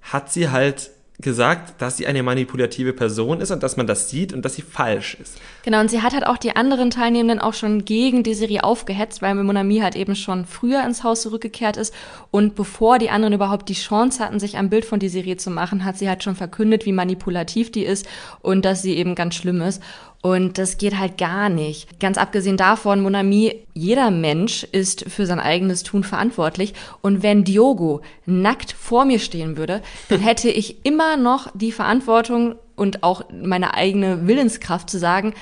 hat sie halt gesagt, dass sie eine manipulative Person ist und dass man das sieht und dass sie falsch ist. Genau, und sie hat halt auch die anderen Teilnehmenden auch schon gegen Desiree aufgehetzt, weil Monami halt eben schon früher ins Haus zurückgekehrt ist. Und bevor die anderen überhaupt die Chance hatten, sich ein Bild von Desiree zu machen, hat sie halt schon verkündet, wie manipulativ die ist und dass sie eben ganz schlimm ist. Und das geht halt gar nicht. Ganz abgesehen davon, Monami, jeder Mensch ist für sein eigenes Tun verantwortlich. Und wenn Diogo nackt vor mir stehen würde, dann hätte ich immer noch die Verantwortung und auch meine eigene Willenskraft zu sagen,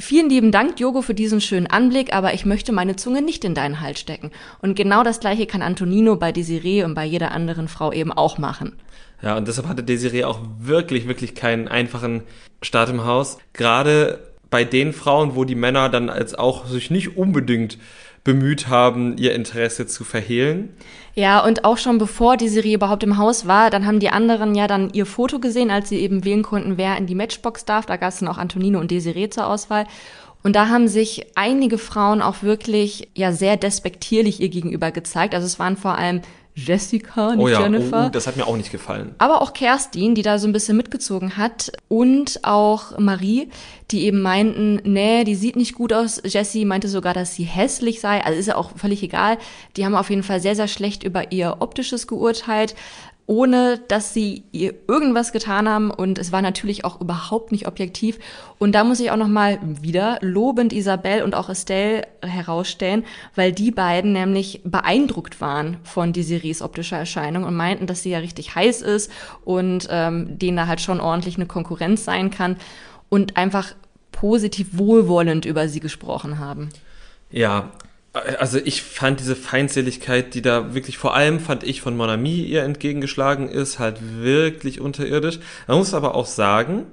Vielen lieben Dank, Diogo, für diesen schönen Anblick, aber ich möchte meine Zunge nicht in deinen Hals stecken. Und genau das gleiche kann Antonino bei Desiree und bei jeder anderen Frau eben auch machen. Ja, und deshalb hatte Desiree auch wirklich, wirklich keinen einfachen Start im Haus. Gerade bei den Frauen, wo die Männer dann als auch sich nicht unbedingt bemüht haben, ihr Interesse zu verhehlen. Ja, und auch schon bevor die Serie überhaupt im Haus war, dann haben die anderen ja dann ihr Foto gesehen, als sie eben wählen konnten, wer in die Matchbox darf. Da gab es dann auch Antonino und Desiree zur Auswahl. Und da haben sich einige Frauen auch wirklich ja sehr despektierlich ihr gegenüber gezeigt. Also es waren vor allem Jessica, nicht Oh ja, Jennifer. oh, das hat mir auch nicht gefallen. Aber auch Kerstin, die da so ein bisschen mitgezogen hat. Und auch Marie, die eben meinten, nee, die sieht nicht gut aus. Jessie meinte sogar, dass sie hässlich sei. Also ist ja auch völlig egal. Die haben auf jeden Fall sehr, sehr schlecht über ihr optisches geurteilt. Ohne dass sie ihr irgendwas getan haben und es war natürlich auch überhaupt nicht objektiv und da muss ich auch noch mal wieder lobend Isabelle und auch Estelle herausstellen, weil die beiden nämlich beeindruckt waren von Desirees optischer Erscheinung und meinten, dass sie ja richtig heiß ist und ähm, denen da halt schon ordentlich eine Konkurrenz sein kann und einfach positiv wohlwollend über sie gesprochen haben. Ja, also ich fand diese Feindseligkeit, die da wirklich vor allem, fand ich, von Monami ihr entgegengeschlagen ist, halt wirklich unterirdisch. Man muss aber auch sagen,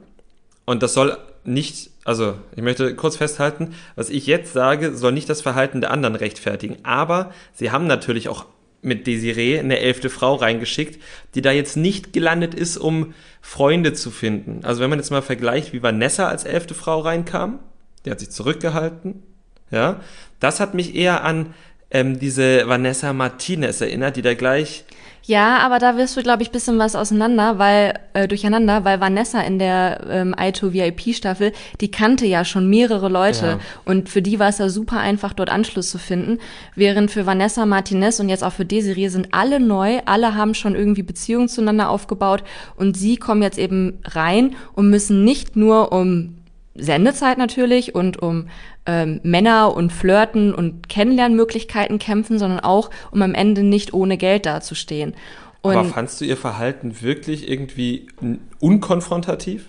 und das soll nicht, also ich möchte kurz festhalten, was ich jetzt sage, soll nicht das Verhalten der anderen rechtfertigen. Aber sie haben natürlich auch mit Desiree eine elfte Frau reingeschickt, die da jetzt nicht gelandet ist, um Freunde zu finden. Also wenn man jetzt mal vergleicht, wie Vanessa als elfte Frau reinkam, die hat sich zurückgehalten, ja, das hat mich eher an ähm, diese Vanessa Martinez erinnert, die da gleich ja, aber da wirst du, glaube ich, bisschen was auseinander, weil äh, durcheinander, weil Vanessa in der ähm, I2 VIP Staffel, die kannte ja schon mehrere Leute ja. und für die war es ja super einfach, dort Anschluss zu finden. Während für Vanessa Martinez und jetzt auch für Desiree sind alle neu, alle haben schon irgendwie Beziehungen zueinander aufgebaut und sie kommen jetzt eben rein und müssen nicht nur um Sendezeit natürlich und um ähm, Männer und Flirten und Kennenlernmöglichkeiten kämpfen, sondern auch, um am Ende nicht ohne Geld dazustehen. Und Aber fandst du ihr Verhalten wirklich irgendwie unkonfrontativ?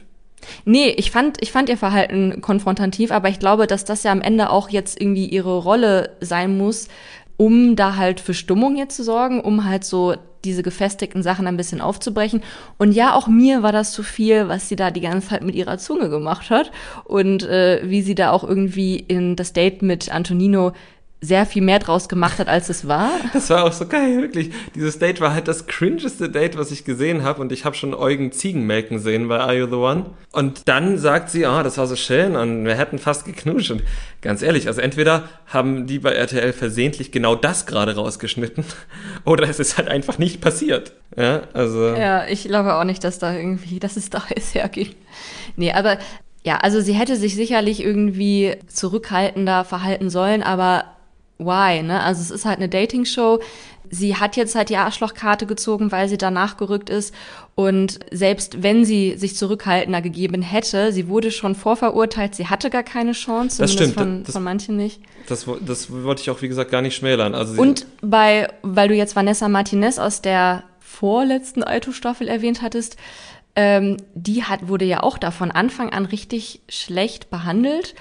Nee, ich fand, ich fand ihr Verhalten konfrontativ, aber ich glaube, dass das ja am Ende auch jetzt irgendwie ihre Rolle sein muss, um da halt für Stimmung jetzt zu sorgen, um halt so diese gefestigten Sachen ein bisschen aufzubrechen. Und ja, auch mir war das zu viel, was sie da die ganze Zeit mit ihrer Zunge gemacht hat und äh, wie sie da auch irgendwie in das Date mit Antonino sehr viel mehr draus gemacht hat, als es war. [LAUGHS] Das war auch so geil, wirklich. Dieses Date war halt das cringeste Date, was ich gesehen habe und ich habe schon Eugen Ziegen melken sehen bei Are You The One? Und dann sagt sie, ah, oh, das war so schön und wir hätten fast geknutscht. Und ganz ehrlich, also entweder haben die bei RTL versehentlich genau das gerade rausgeschnitten [LAUGHS] oder es ist halt einfach nicht passiert. Ja, also. Ja, ich glaube auch nicht, dass da irgendwie, dass es da ist hergeht. Nee, aber ja, also sie hätte sich sicherlich irgendwie zurückhaltender verhalten sollen, aber why, ne? Also es ist halt eine Dating-Show. Sie hat jetzt halt die Arschlochkarte gezogen, weil sie danach gerückt ist. Und selbst wenn sie sich zurückhaltender gegeben hätte, sie wurde schon vorverurteilt, sie hatte gar keine Chance, das stimmt. Von, das, von manchen nicht. Das, das wollte ich auch, wie gesagt, gar nicht schmälern. Also Und bei, weil du jetzt Vanessa Martinez aus der vorletzten Aito-Staffel erwähnt hattest, ähm, die hat, wurde ja auch da von Anfang an richtig schlecht behandelt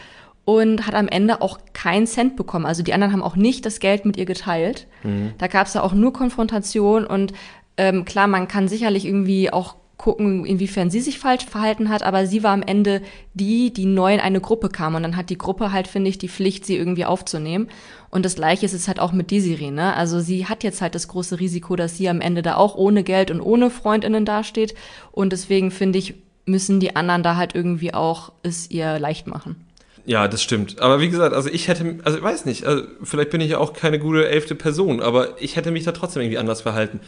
und hat am Ende auch keinen Cent bekommen. Also die anderen haben auch nicht das Geld mit ihr geteilt. Mhm. Da gab es ja auch nur Konfrontation und ähm, klar, man kann sicherlich irgendwie auch gucken, inwiefern sie sich falsch verhalten hat, aber sie war am Ende die, die neu in eine Gruppe kam und dann hat die Gruppe halt, finde ich, die Pflicht, sie irgendwie aufzunehmen. Und das Gleiche ist es halt auch mit Desiree, ne? Also sie hat jetzt halt das große Risiko, dass sie am Ende da auch ohne Geld und ohne Freundinnen dasteht und deswegen finde ich, müssen die anderen da halt irgendwie auch es ihr leicht machen. Ja, das stimmt. Aber wie gesagt, also ich hätte, also ich weiß nicht, also vielleicht bin ich ja auch keine gute elfte Person, aber ich hätte mich da trotzdem irgendwie anders verhalten.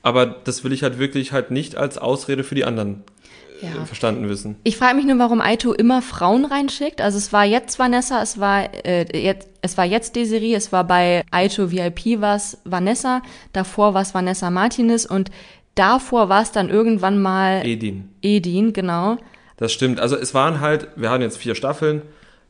Aber das will ich halt wirklich halt nicht als Ausrede für die anderen äh, ja. verstanden wissen. Ich frage mich nur, warum Aito immer Frauen reinschickt. Also es war jetzt Vanessa, es war äh, jetzt, es war jetzt Desiree, es war bei Aito VIP war es Vanessa, davor war es Vanessa Martinez und davor war es dann irgendwann mal Edin. Edin, genau. Das stimmt. Also es waren halt, wir haben jetzt vier Staffeln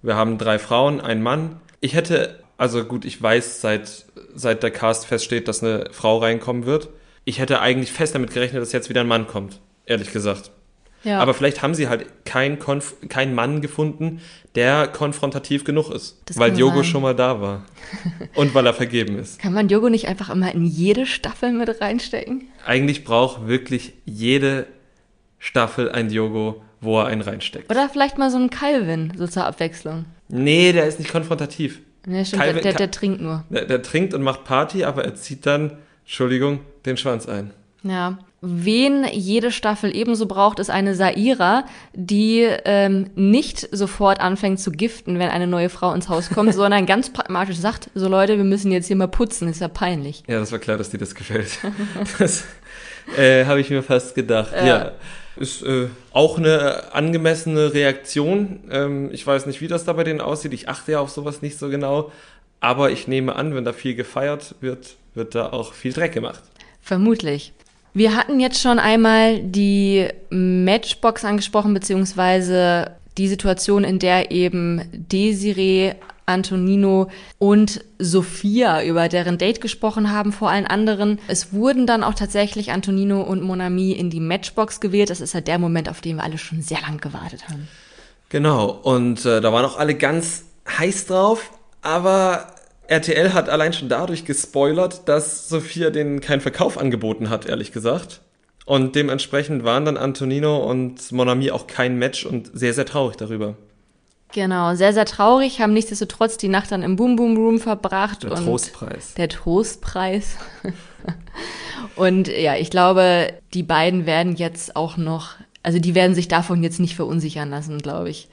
wir haben drei Frauen, einen Mann. Ich hätte, also gut, ich weiß, seit, seit der Cast feststeht, dass eine Frau reinkommen wird. Ich hätte eigentlich fest damit gerechnet, dass jetzt wieder ein Mann kommt, ehrlich gesagt. Ja. Aber vielleicht haben sie halt keinen Konf kein Mann gefunden, der konfrontativ genug ist. Das weil Diogo sein. schon mal da war. [LAUGHS] Und weil er vergeben ist. Kann man Diogo nicht einfach immer in jede Staffel mit reinstecken? Eigentlich braucht wirklich jede Staffel ein Diogo, wo er einen reinsteckt. Oder vielleicht mal so ein Calvin, so zur Abwechslung. Nee, der ist nicht konfrontativ. Nee, stimmt, Calvin, der, der, der, trinkt nur. Der, der trinkt und macht Party, aber er zieht dann, Entschuldigung, den Schwanz ein. Ja. Wen jede Staffel ebenso braucht, ist eine Saira, die ähm, nicht sofort anfängt zu giften, wenn eine neue Frau ins Haus kommt, [LAUGHS] sondern ganz pragmatisch sagt, so Leute, wir müssen jetzt hier mal putzen, ist ja peinlich. Ja, das war klar, dass dir das gefällt. [LAUGHS] das äh, habe ich mir fast gedacht. Ja. ja. Ist äh, auch eine angemessene Reaktion. Ähm, ich weiß nicht, wie das da bei denen aussieht. Ich achte ja auf sowas nicht so genau. Aber ich nehme an, wenn da viel gefeiert wird, wird da auch viel Dreck gemacht. Vermutlich. Wir hatten jetzt schon einmal die Matchbox angesprochen, beziehungsweise die Situation, in der eben Desiree, Antonino und Sophia über deren Date gesprochen haben vor allen anderen. Es wurden dann auch tatsächlich Antonino und Monami in die Matchbox gewählt. Das ist ja halt der Moment, auf den wir alle schon sehr lang gewartet haben. Genau, und äh, da waren auch alle ganz heiß drauf, aber RTL hat allein schon dadurch gespoilert, dass Sophia denen keinen Verkauf angeboten hat, ehrlich gesagt. Und dementsprechend waren dann Antonino und Monami auch kein Match und sehr, sehr traurig darüber. Genau, sehr, sehr traurig, haben nichtsdestotrotz die Nacht dann im Boom Boom Room verbracht. Der Trostpreis. Der Trostpreis. [LAUGHS] und ja, ich glaube, die beiden werden jetzt auch noch, also die werden sich davon jetzt nicht verunsichern lassen, glaube ich.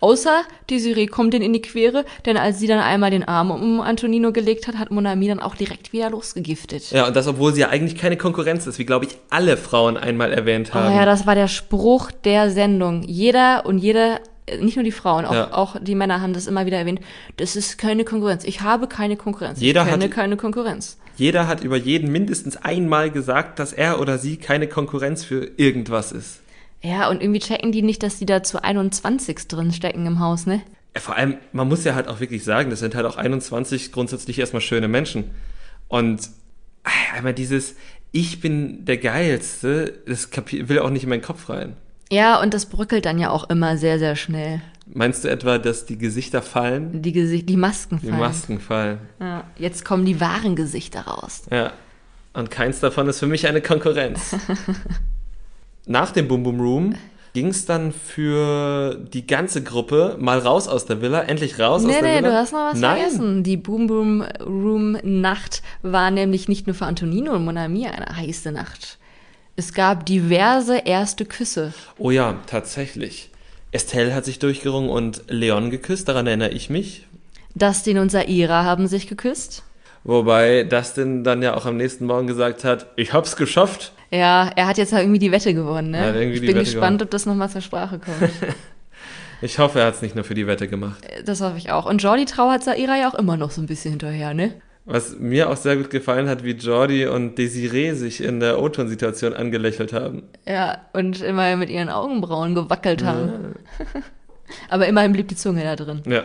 Außer Desiree kommt denen in die Quere, denn als sie dann einmal den Arm um Antonino gelegt hat, hat Monami dann auch direkt wieder losgegiftet. Ja, und das, obwohl sie ja eigentlich keine Konkurrenz ist, wie glaube ich alle Frauen einmal erwähnt haben. Oh ja, das war der Spruch der Sendung. Jeder und jede nicht nur die Frauen, auch, ja. auch die Männer haben das immer wieder erwähnt. Das ist keine Konkurrenz. Ich habe keine Konkurrenz. Jeder ich kenne hat, keine Konkurrenz. Jeder hat über jeden mindestens einmal gesagt, dass er oder sie keine Konkurrenz für irgendwas ist. Ja, und irgendwie checken die nicht, dass die da zu 21 drin stecken im Haus, ne? Ja, vor allem, man muss ja halt auch wirklich sagen, das sind halt auch 21 grundsätzlich erstmal schöne Menschen. Und äh, einmal dieses, ich bin der Geilste, das will auch nicht in meinen Kopf rein. Ja, und das bröckelt dann ja auch immer sehr, sehr schnell. Meinst du etwa, dass die Gesichter fallen? Die, Gesicht, die Masken fallen. Die Masken fallen. Ja, jetzt kommen die wahren Gesichter raus. Ja. Und keins davon ist für mich eine Konkurrenz. [LAUGHS] Nach dem Boom Boom Room ging es dann für die ganze Gruppe mal raus aus der Villa, endlich raus nee, aus der nee, Villa. Nee, du hast noch was Nein. vergessen. Die Boom Boom Room Nacht war nämlich nicht nur für Antonino und Monami eine heiße Nacht. Es gab diverse erste Küsse. Oh ja, tatsächlich. Estelle hat sich durchgerungen und Leon geküsst, daran erinnere ich mich. Dustin und Saira haben sich geküsst. Wobei Dustin dann ja auch am nächsten Morgen gesagt hat, ich hab's geschafft. Ja, er hat jetzt halt irgendwie die Wette gewonnen, ne? ich bin Wette gespannt, gewonnen. ob das nochmal zur Sprache kommt. [LAUGHS] ich hoffe, er hat es nicht nur für die Wette gemacht. Das hoffe ich auch. Und Jordi trauert Saira ja auch immer noch so ein bisschen hinterher, ne? Was mir auch sehr gut gefallen hat, wie Jordi und Desiree sich in der O-Ton-Situation angelächelt haben. Ja, und immer mit ihren Augenbrauen gewackelt haben. Ja. [LAUGHS] Aber immerhin blieb die Zunge da drin. Ja.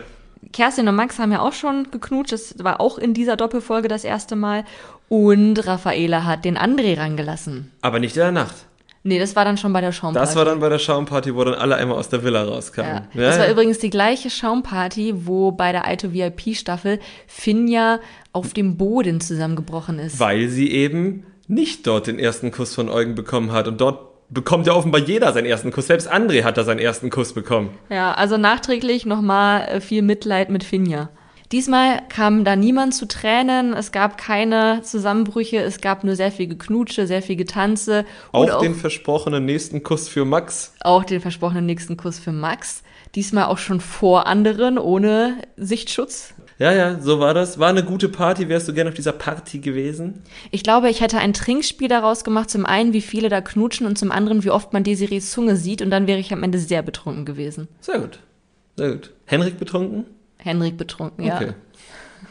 Kerstin und Max haben ja auch schon geknutscht. Das war auch in dieser Doppelfolge das erste Mal. Und Raffaela hat den André rangelassen. Aber nicht in der Nacht. Nee, das war dann schon bei der Schaumparty. Das war dann bei der Schaumparty, wo dann alle einmal aus der Villa rauskamen. Ja. ja das war ja. übrigens die gleiche Schaumparty, wo bei der Aito VIP-Staffel Finja auf dem Boden zusammengebrochen ist. Weil sie eben nicht dort den ersten Kuss von Eugen bekommen hat. Und dort bekommt ja offenbar jeder seinen ersten Kuss. Selbst André hat da seinen ersten Kuss bekommen. Ja, also nachträglich nochmal äh, viel Mitleid mit Finja. Diesmal kam da niemand zu Tränen, es gab keine Zusammenbrüche, es gab nur sehr viel Geknutsche, sehr viel Getanze. Auch, auch den versprochenen nächsten Kuss für Max. Auch den versprochenen nächsten Kuss für Max. Diesmal auch schon vor anderen, ohne Sichtschutz. Ja, ja, so war das. War eine gute Party. Wärst du gerne auf dieser Party gewesen? Ich glaube, ich hätte ein Trinkspiel daraus gemacht. Zum einen, wie viele da knutschen und zum anderen, wie oft man Desirees Zunge sieht. Und dann wäre ich am Ende sehr betrunken gewesen. Sehr gut. Sehr gut. Henrik betrunken? Henrik betrunken, ja. Okay.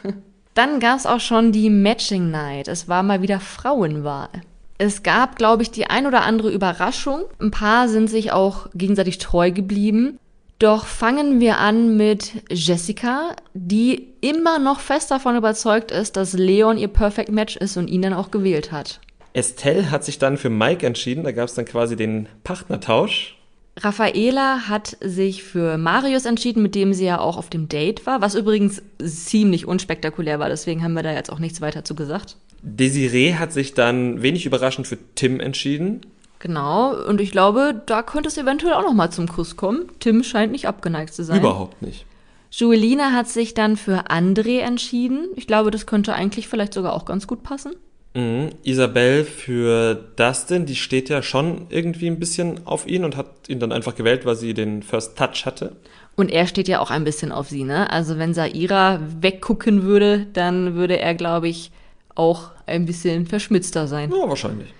[LAUGHS] Dann gab es auch schon die Matching Night. Es war mal wieder Frauenwahl. Es gab, glaube ich, die ein oder andere Überraschung. Ein paar sind sich auch gegenseitig treu geblieben. Doch fangen wir an mit Jessica, die immer noch fest davon überzeugt ist, dass Leon ihr Perfect Match ist und ihn dann auch gewählt hat. Estelle hat sich dann für Mike entschieden, da gab es dann quasi den Partnertausch. Raffaela hat sich für Marius entschieden, mit dem sie ja auch auf dem Date war, was übrigens ziemlich unspektakulär war, deswegen haben wir da jetzt auch nichts weiter zu gesagt. Desiree hat sich dann wenig überraschend für Tim entschieden. Genau, und ich glaube, da könnte es eventuell auch noch mal zum Kuss kommen. Tim scheint nicht abgeneigt zu sein. Überhaupt nicht. Juelina hat sich dann für André entschieden. Ich glaube, das könnte eigentlich vielleicht sogar auch ganz gut passen. Mhm. Isabel für Dustin, die steht ja schon irgendwie ein bisschen auf ihn und hat ihn dann einfach gewählt, weil sie den First Touch hatte. Und er steht ja auch ein bisschen auf sie, ne? Also wenn Saira weggucken würde, dann würde er, glaube ich, auch ein bisschen verschmitzter sein. Ja, wahrscheinlich.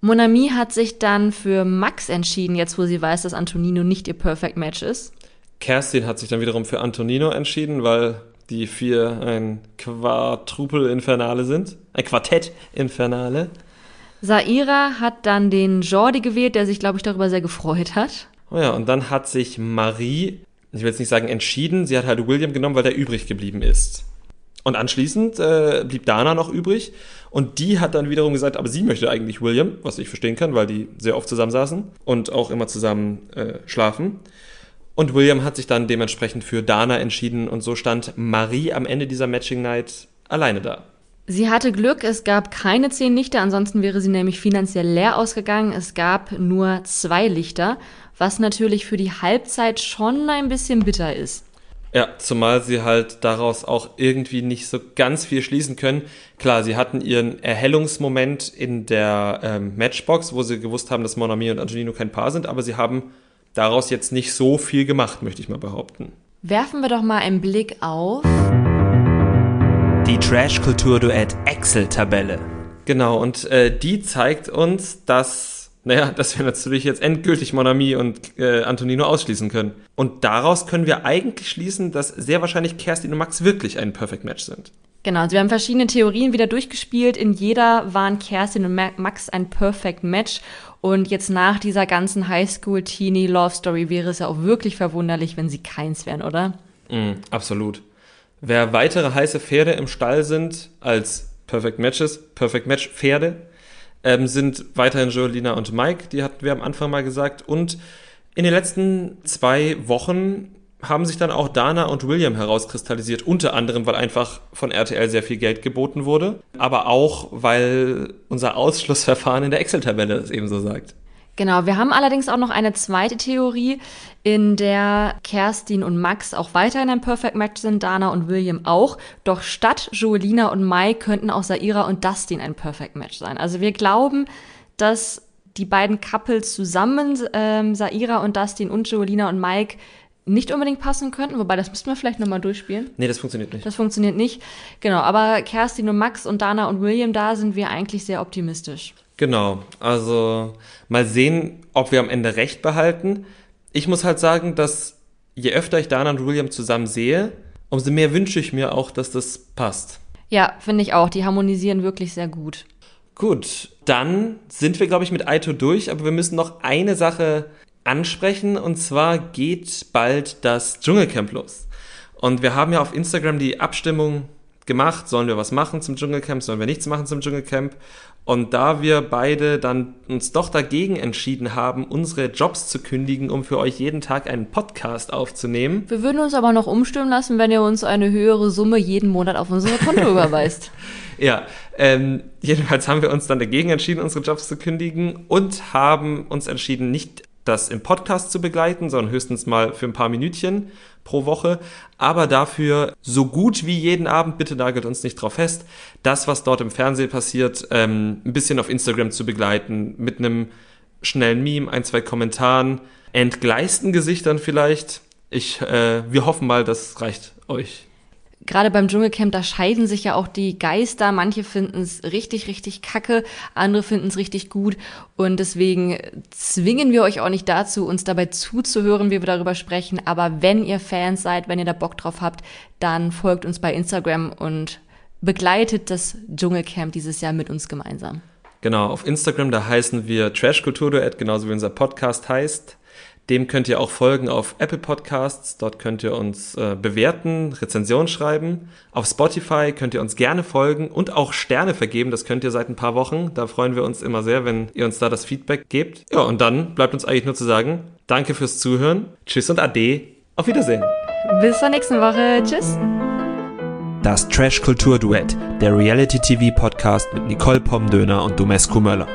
Monami hat sich dann für Max entschieden, jetzt wo sie weiß, dass Antonino nicht ihr Perfect Match ist. Kerstin hat sich dann wiederum für Antonino entschieden, weil die vier ein Quadruple Infernale sind. Ein Quartett Infernale. Saira hat dann den Jordi gewählt, der sich, glaube ich, darüber sehr gefreut hat. Oh ja, und dann hat sich Marie, ich will jetzt nicht sagen entschieden, sie hat halt William genommen, weil der übrig geblieben ist. Und anschließend äh, blieb Dana noch übrig und die hat dann wiederum gesagt, aber sie möchte eigentlich William, was ich verstehen kann, weil die sehr oft zusammen saßen und auch immer zusammen äh, schlafen. Und William hat sich dann dementsprechend für Dana entschieden und so stand Marie am Ende dieser Matching Night alleine da. Sie hatte Glück, es gab keine zehn Lichter, ansonsten wäre sie nämlich finanziell leer ausgegangen. Es gab nur zwei Lichter, was natürlich für die Halbzeit schon ein bisschen bitter ist. Ja, zumal sie halt daraus auch irgendwie nicht so ganz viel schließen können. Klar, sie hatten ihren Erhellungsmoment in der ähm, Matchbox, wo sie gewusst haben, dass Monami und Angelino kein Paar sind, aber sie haben daraus jetzt nicht so viel gemacht, möchte ich mal behaupten. Werfen wir doch mal einen Blick auf die Trash-Kultur-Duett Excel-Tabelle. Genau, und äh, die zeigt uns, dass naja, [LAUGHS] dass wir natürlich jetzt endgültig Monami und äh, Antonino ausschließen können. Und daraus können wir eigentlich schließen, dass sehr wahrscheinlich Kerstin und Max wirklich ein Perfect Match sind. Genau, also wir haben verschiedene Theorien wieder durchgespielt. In jeder waren Kerstin und Max ein Perfect Match. Und jetzt nach dieser ganzen Highschool-Teenie-Love-Story wäre es ja auch wirklich verwunderlich, wenn sie keins wären, oder? Mm, absolut. Wer weitere heiße Pferde im Stall sind als Perfect Matches, Perfect Match Pferde, ähm, sind weiterhin Jolina und Mike, die hatten wir am Anfang mal gesagt. Und in den letzten zwei Wochen haben sich dann auch Dana und William herauskristallisiert, unter anderem, weil einfach von RTL sehr viel Geld geboten wurde, aber auch, weil unser Ausschlussverfahren in der Excel-Tabelle es ebenso sagt. Genau, wir haben allerdings auch noch eine zweite Theorie, in der Kerstin und Max auch weiterhin ein Perfect Match sind, Dana und William auch. Doch statt Joelina und Mai könnten auch Saira und Dustin ein Perfect Match sein. Also wir glauben, dass die beiden Couples zusammen, ähm, Saira und Dustin und Joelina und Mike, nicht unbedingt passen könnten, wobei das müssten wir vielleicht nochmal durchspielen. Nee, das funktioniert nicht. Das funktioniert nicht. Genau, aber Kerstin und Max und Dana und William, da sind wir eigentlich sehr optimistisch. Genau, also mal sehen, ob wir am Ende recht behalten. Ich muss halt sagen, dass je öfter ich Dana und William zusammen sehe, umso mehr wünsche ich mir auch, dass das passt. Ja, finde ich auch. Die harmonisieren wirklich sehr gut. Gut, dann sind wir, glaube ich, mit Aito durch, aber wir müssen noch eine Sache ansprechen und zwar geht bald das Dschungelcamp los. Und wir haben ja auf Instagram die Abstimmung gemacht, sollen wir was machen zum Dschungelcamp, sollen wir nichts machen zum Dschungelcamp. Und da wir beide dann uns doch dagegen entschieden haben, unsere Jobs zu kündigen, um für euch jeden Tag einen Podcast aufzunehmen. Wir würden uns aber noch umstimmen lassen, wenn ihr uns eine höhere Summe jeden Monat auf unser Konto [LAUGHS] überweist. Ja, ähm, jedenfalls haben wir uns dann dagegen entschieden, unsere Jobs zu kündigen und haben uns entschieden, nicht das im Podcast zu begleiten, sondern höchstens mal für ein paar Minütchen pro Woche. Aber dafür so gut wie jeden Abend, bitte nagelt uns nicht drauf fest, das, was dort im Fernsehen passiert, ähm, ein bisschen auf Instagram zu begleiten, mit einem schnellen Meme, ein, zwei Kommentaren, entgleisten Gesichtern vielleicht. Ich, äh, wir hoffen mal, das reicht euch gerade beim Dschungelcamp, da scheiden sich ja auch die Geister. Manche finden es richtig, richtig kacke, andere finden es richtig gut. Und deswegen zwingen wir euch auch nicht dazu, uns dabei zuzuhören, wie wir darüber sprechen. Aber wenn ihr Fans seid, wenn ihr da Bock drauf habt, dann folgt uns bei Instagram und begleitet das Dschungelcamp dieses Jahr mit uns gemeinsam. Genau, auf Instagram, da heißen wir Trash Kultur Duett, genauso wie unser Podcast heißt. Dem könnt ihr auch folgen auf Apple Podcasts. Dort könnt ihr uns äh, bewerten, Rezensionen schreiben. Auf Spotify könnt ihr uns gerne folgen und auch Sterne vergeben. Das könnt ihr seit ein paar Wochen. Da freuen wir uns immer sehr, wenn ihr uns da das Feedback gebt. Ja, und dann bleibt uns eigentlich nur zu sagen, danke fürs Zuhören. Tschüss und Ade. Auf Wiedersehen. Bis zur nächsten Woche. Tschüss. Das Trash Kultur Duett, der Reality TV Podcast mit Nicole Pomdöner und Domescu Möller.